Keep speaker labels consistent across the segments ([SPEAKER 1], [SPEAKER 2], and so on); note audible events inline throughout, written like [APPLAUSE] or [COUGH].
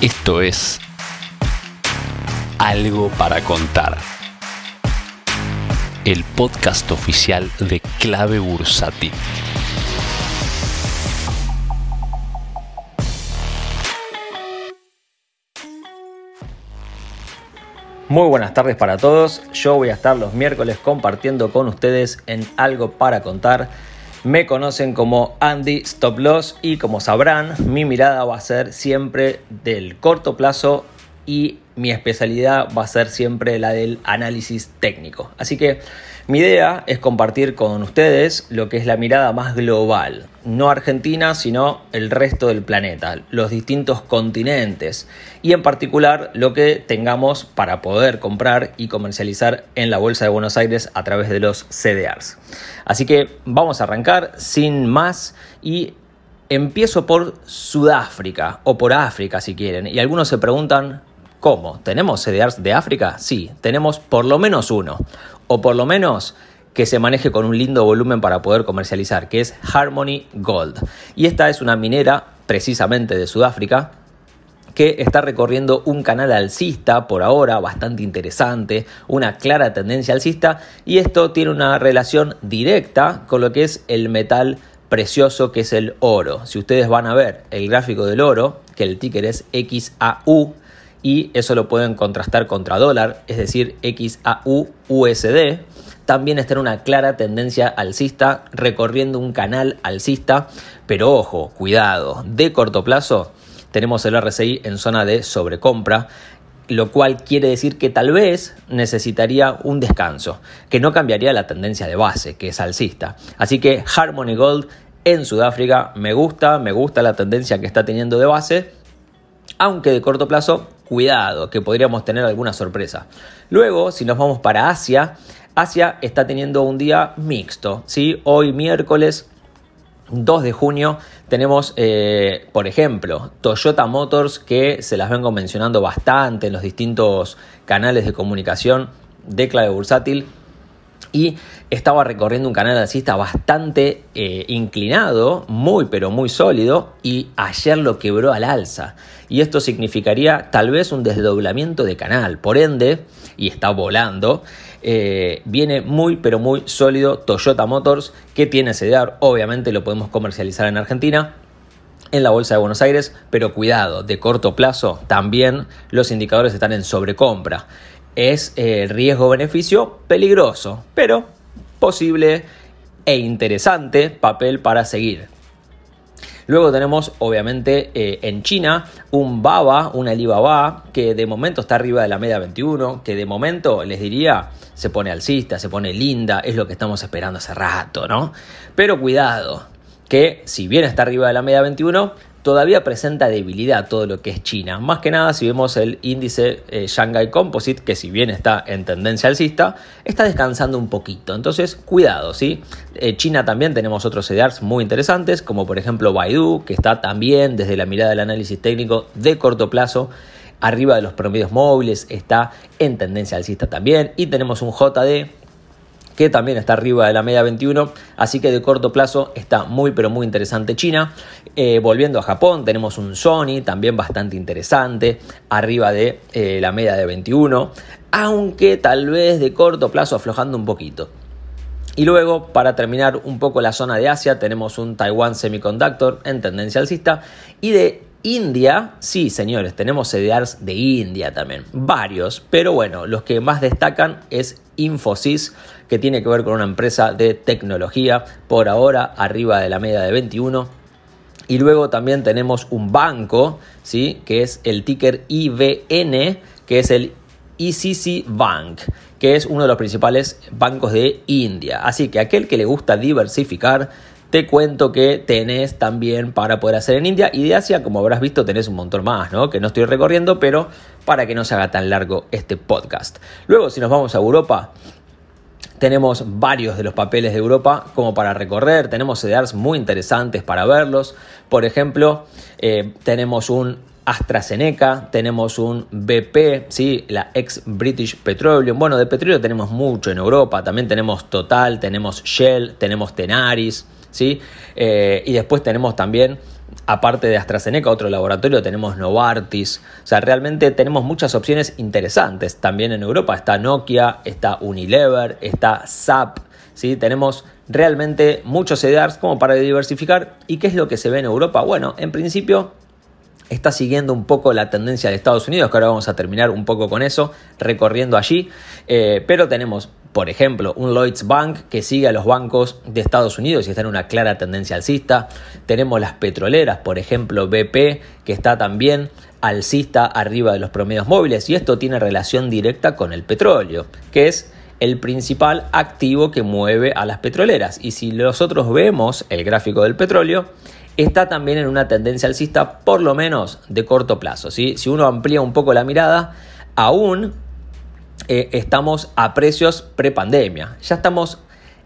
[SPEAKER 1] Esto es Algo para contar. El podcast oficial de Clave Bursati.
[SPEAKER 2] Muy buenas tardes para todos. Yo voy a estar los miércoles compartiendo con ustedes en Algo para contar me conocen como Andy Stop Loss y como sabrán, mi mirada va a ser siempre del corto plazo y mi especialidad va a ser siempre la del análisis técnico. Así que mi idea es compartir con ustedes lo que es la mirada más global, no Argentina, sino el resto del planeta, los distintos continentes y en particular lo que tengamos para poder comprar y comercializar en la Bolsa de Buenos Aires a través de los CDRs. Así que vamos a arrancar sin más y empiezo por Sudáfrica o por África si quieren. Y algunos se preguntan, ¿cómo? ¿Tenemos CDRs de África? Sí, tenemos por lo menos uno o por lo menos que se maneje con un lindo volumen para poder comercializar, que es Harmony Gold. Y esta es una minera precisamente de Sudáfrica que está recorriendo un canal alcista por ahora bastante interesante, una clara tendencia alcista y esto tiene una relación directa con lo que es el metal precioso que es el oro. Si ustedes van a ver el gráfico del oro, que el ticker es XAU, y eso lo pueden contrastar contra dólar, es decir, XAU USD. También está en una clara tendencia alcista, recorriendo un canal alcista, pero ojo, cuidado, de corto plazo tenemos el RSI en zona de sobrecompra, lo cual quiere decir que tal vez necesitaría un descanso, que no cambiaría la tendencia de base, que es alcista. Así que Harmony Gold en Sudáfrica me gusta, me gusta la tendencia que está teniendo de base, aunque de corto plazo cuidado, que podríamos tener alguna sorpresa. Luego, si nos vamos para Asia, Asia está teniendo un día mixto. ¿sí? Hoy miércoles 2 de junio tenemos, eh, por ejemplo, Toyota Motors que se las vengo mencionando bastante en los distintos canales de comunicación de clave bursátil y estaba recorriendo un canal alcista bastante eh, inclinado, muy pero muy sólido, y ayer lo quebró al alza. Y esto significaría tal vez un desdoblamiento de canal. Por ende, y está volando, eh, viene muy pero muy sólido Toyota Motors, que tiene CDR, obviamente lo podemos comercializar en Argentina, en la Bolsa de Buenos Aires, pero cuidado, de corto plazo también los indicadores están en sobrecompra es eh, riesgo-beneficio peligroso, pero posible e interesante papel para seguir. Luego tenemos, obviamente, eh, en China un BABA, una Alibaba, que de momento está arriba de la media 21, que de momento, les diría, se pone alcista, se pone linda, es lo que estamos esperando hace rato, ¿no? Pero cuidado, que si bien está arriba de la media 21, todavía presenta debilidad todo lo que es China. Más que nada si vemos el índice eh, Shanghai Composite, que si bien está en tendencia alcista, está descansando un poquito. Entonces, cuidado, ¿sí? Eh, China también tenemos otros CDRs muy interesantes, como por ejemplo Baidu, que está también desde la mirada del análisis técnico de corto plazo arriba de los promedios móviles, está en tendencia alcista también. Y tenemos un JD que también está arriba de la media 21, así que de corto plazo está muy pero muy interesante China. Eh, volviendo a Japón, tenemos un Sony también bastante interesante, arriba de eh, la media de 21, aunque tal vez de corto plazo aflojando un poquito. Y luego, para terminar un poco la zona de Asia, tenemos un Taiwan Semiconductor en tendencia alcista. Y de India, sí, señores, tenemos CDRs de India también, varios, pero bueno, los que más destacan es Infosys, que tiene que ver con una empresa de tecnología, por ahora arriba de la media de 21. Y luego también tenemos un banco, ¿sí? que es el ticker IBN, que es el ICC Bank, que es uno de los principales bancos de India. Así que aquel que le gusta diversificar, te cuento que tenés también para poder hacer en India y de Asia, como habrás visto, tenés un montón más, ¿no? Que no estoy recorriendo, pero para que no se haga tan largo este podcast. Luego, si nos vamos a Europa, tenemos varios de los papeles de Europa como para recorrer, tenemos CDRs muy interesantes para verlos. Por ejemplo, eh, tenemos un AstraZeneca, tenemos un BP, ¿sí? la ex British Petroleum. Bueno, de petróleo tenemos mucho en Europa, también tenemos Total, tenemos Shell, tenemos Tenaris, ¿sí? Eh, y después tenemos también aparte de AstraZeneca, otro laboratorio, tenemos Novartis. O sea, realmente tenemos muchas opciones interesantes. También en Europa está Nokia, está Unilever, está SAP. ¿sí? Tenemos realmente muchos CDRs como para diversificar. ¿Y qué es lo que se ve en Europa? Bueno, en principio está siguiendo un poco la tendencia de Estados Unidos, que ahora vamos a terminar un poco con eso, recorriendo allí. Eh, pero tenemos, por ejemplo, un Lloyds Bank que sigue a los bancos de Estados Unidos y está en una clara tendencia alcista. Tenemos las petroleras, por ejemplo, BP, que está también alcista arriba de los promedios móviles. Y esto tiene relación directa con el petróleo, que es el principal activo que mueve a las petroleras. Y si nosotros vemos el gráfico del petróleo, está también en una tendencia alcista, por lo menos de corto plazo. Si uno amplía un poco la mirada, aún eh, estamos a precios prepandemia. Ya estamos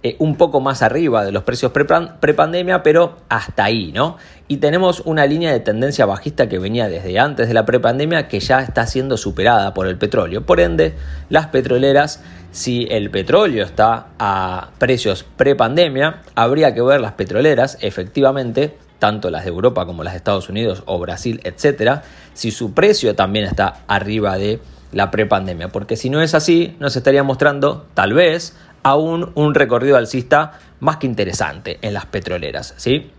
[SPEAKER 2] eh, un poco más arriba de los precios prepandemia, pero hasta ahí, ¿no? Y tenemos una línea de tendencia bajista que venía desde antes de la prepandemia que ya está siendo superada por el petróleo. Por ende, las petroleras, si el petróleo está a precios prepandemia, habría que ver las petroleras efectivamente tanto las de Europa como las de Estados Unidos o Brasil, etcétera, si su precio también está arriba de la prepandemia, porque si no es así, nos estaría mostrando tal vez aún un recorrido alcista más que interesante en las petroleras, ¿sí?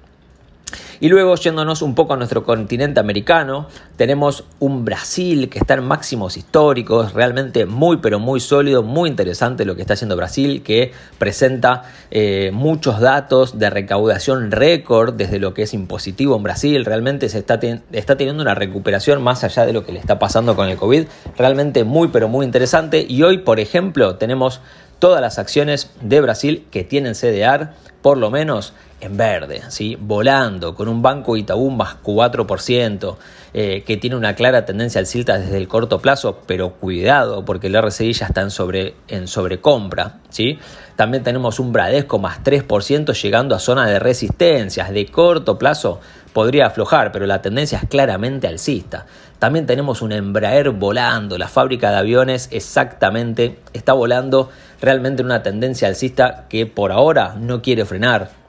[SPEAKER 2] Y luego yéndonos un poco a nuestro continente americano, tenemos un Brasil que está en máximos históricos, realmente muy pero muy sólido, muy interesante lo que está haciendo Brasil, que presenta eh, muchos datos de recaudación récord desde lo que es impositivo en Brasil, realmente se está, está teniendo una recuperación más allá de lo que le está pasando con el COVID, realmente muy pero muy interesante. Y hoy por ejemplo tenemos todas las acciones de Brasil que tienen CDR, por lo menos en verde, ¿sí? volando, con un banco Itaú más 4%, eh, que tiene una clara tendencia al alcista desde el corto plazo, pero cuidado, porque el RSI ya está en, sobre, en sobrecompra. ¿sí? También tenemos un Bradesco más 3% llegando a zona de resistencias. De corto plazo podría aflojar, pero la tendencia es claramente alcista. También tenemos un Embraer volando, la fábrica de aviones exactamente está volando realmente en una tendencia alcista que por ahora no quiere frenar.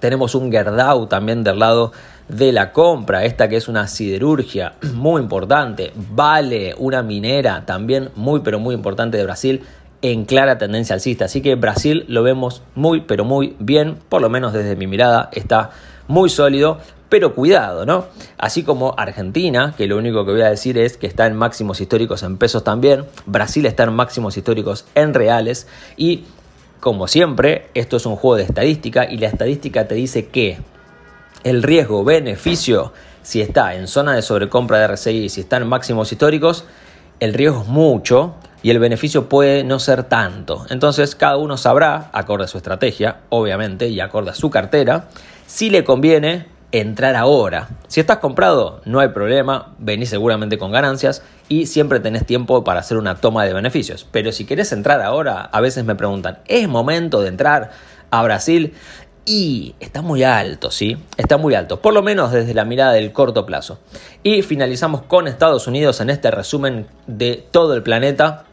[SPEAKER 2] Tenemos un Gerdau también del lado de la compra, esta que es una siderurgia [CLEARS THROAT] muy importante, vale una minera también muy pero muy importante de Brasil en clara tendencia alcista. Así que Brasil lo vemos muy pero muy bien, por lo menos desde mi mirada está muy sólido pero cuidado, ¿no? Así como Argentina, que lo único que voy a decir es que está en máximos históricos en pesos también, Brasil está en máximos históricos en reales y como siempre, esto es un juego de estadística y la estadística te dice que el riesgo-beneficio, si está en zona de sobrecompra de RSI, si está en máximos históricos, el riesgo es mucho y el beneficio puede no ser tanto. Entonces cada uno sabrá, acorde a su estrategia, obviamente, y acorde a su cartera, si le conviene entrar ahora. Si estás comprado, no hay problema, venís seguramente con ganancias y siempre tenés tiempo para hacer una toma de beneficios. Pero si querés entrar ahora, a veces me preguntan, ¿es momento de entrar a Brasil? Y está muy alto, ¿sí? Está muy alto, por lo menos desde la mirada del corto plazo. Y finalizamos con Estados Unidos en este resumen de todo el planeta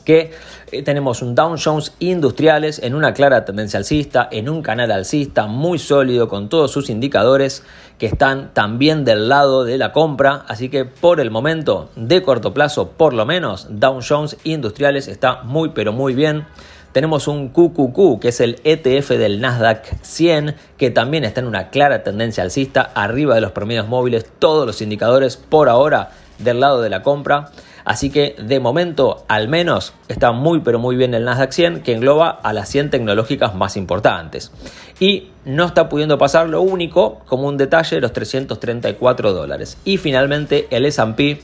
[SPEAKER 2] que eh, tenemos un Dow Jones Industriales en una clara tendencia alcista, en un canal alcista muy sólido con todos sus indicadores que están también del lado de la compra, así que por el momento de corto plazo por lo menos Dow Jones Industriales está muy pero muy bien. Tenemos un QQQ, que es el ETF del Nasdaq 100, que también está en una clara tendencia alcista, arriba de los promedios móviles, todos los indicadores por ahora del lado de la compra. Así que de momento al menos está muy pero muy bien el Nasdaq 100 que engloba a las 100 tecnológicas más importantes. Y no está pudiendo pasar lo único como un detalle los 334 dólares. Y finalmente el S&P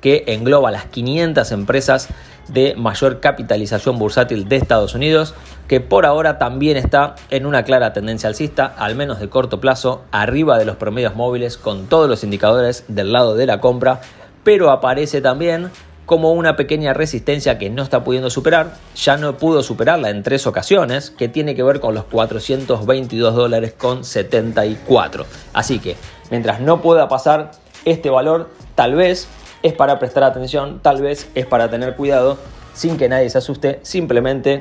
[SPEAKER 2] que engloba las 500 empresas de mayor capitalización bursátil de Estados Unidos, que por ahora también está en una clara tendencia alcista, al menos de corto plazo, arriba de los promedios móviles con todos los indicadores del lado de la compra pero aparece también como una pequeña resistencia que no está pudiendo superar, ya no pudo superarla en tres ocasiones, que tiene que ver con los 422 dólares con 74. Así que mientras no pueda pasar este valor, tal vez es para prestar atención, tal vez es para tener cuidado, sin que nadie se asuste, simplemente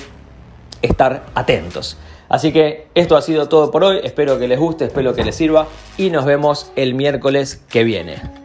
[SPEAKER 2] estar atentos. Así que esto ha sido todo por hoy, espero que les guste, espero que les sirva y nos vemos el miércoles que viene.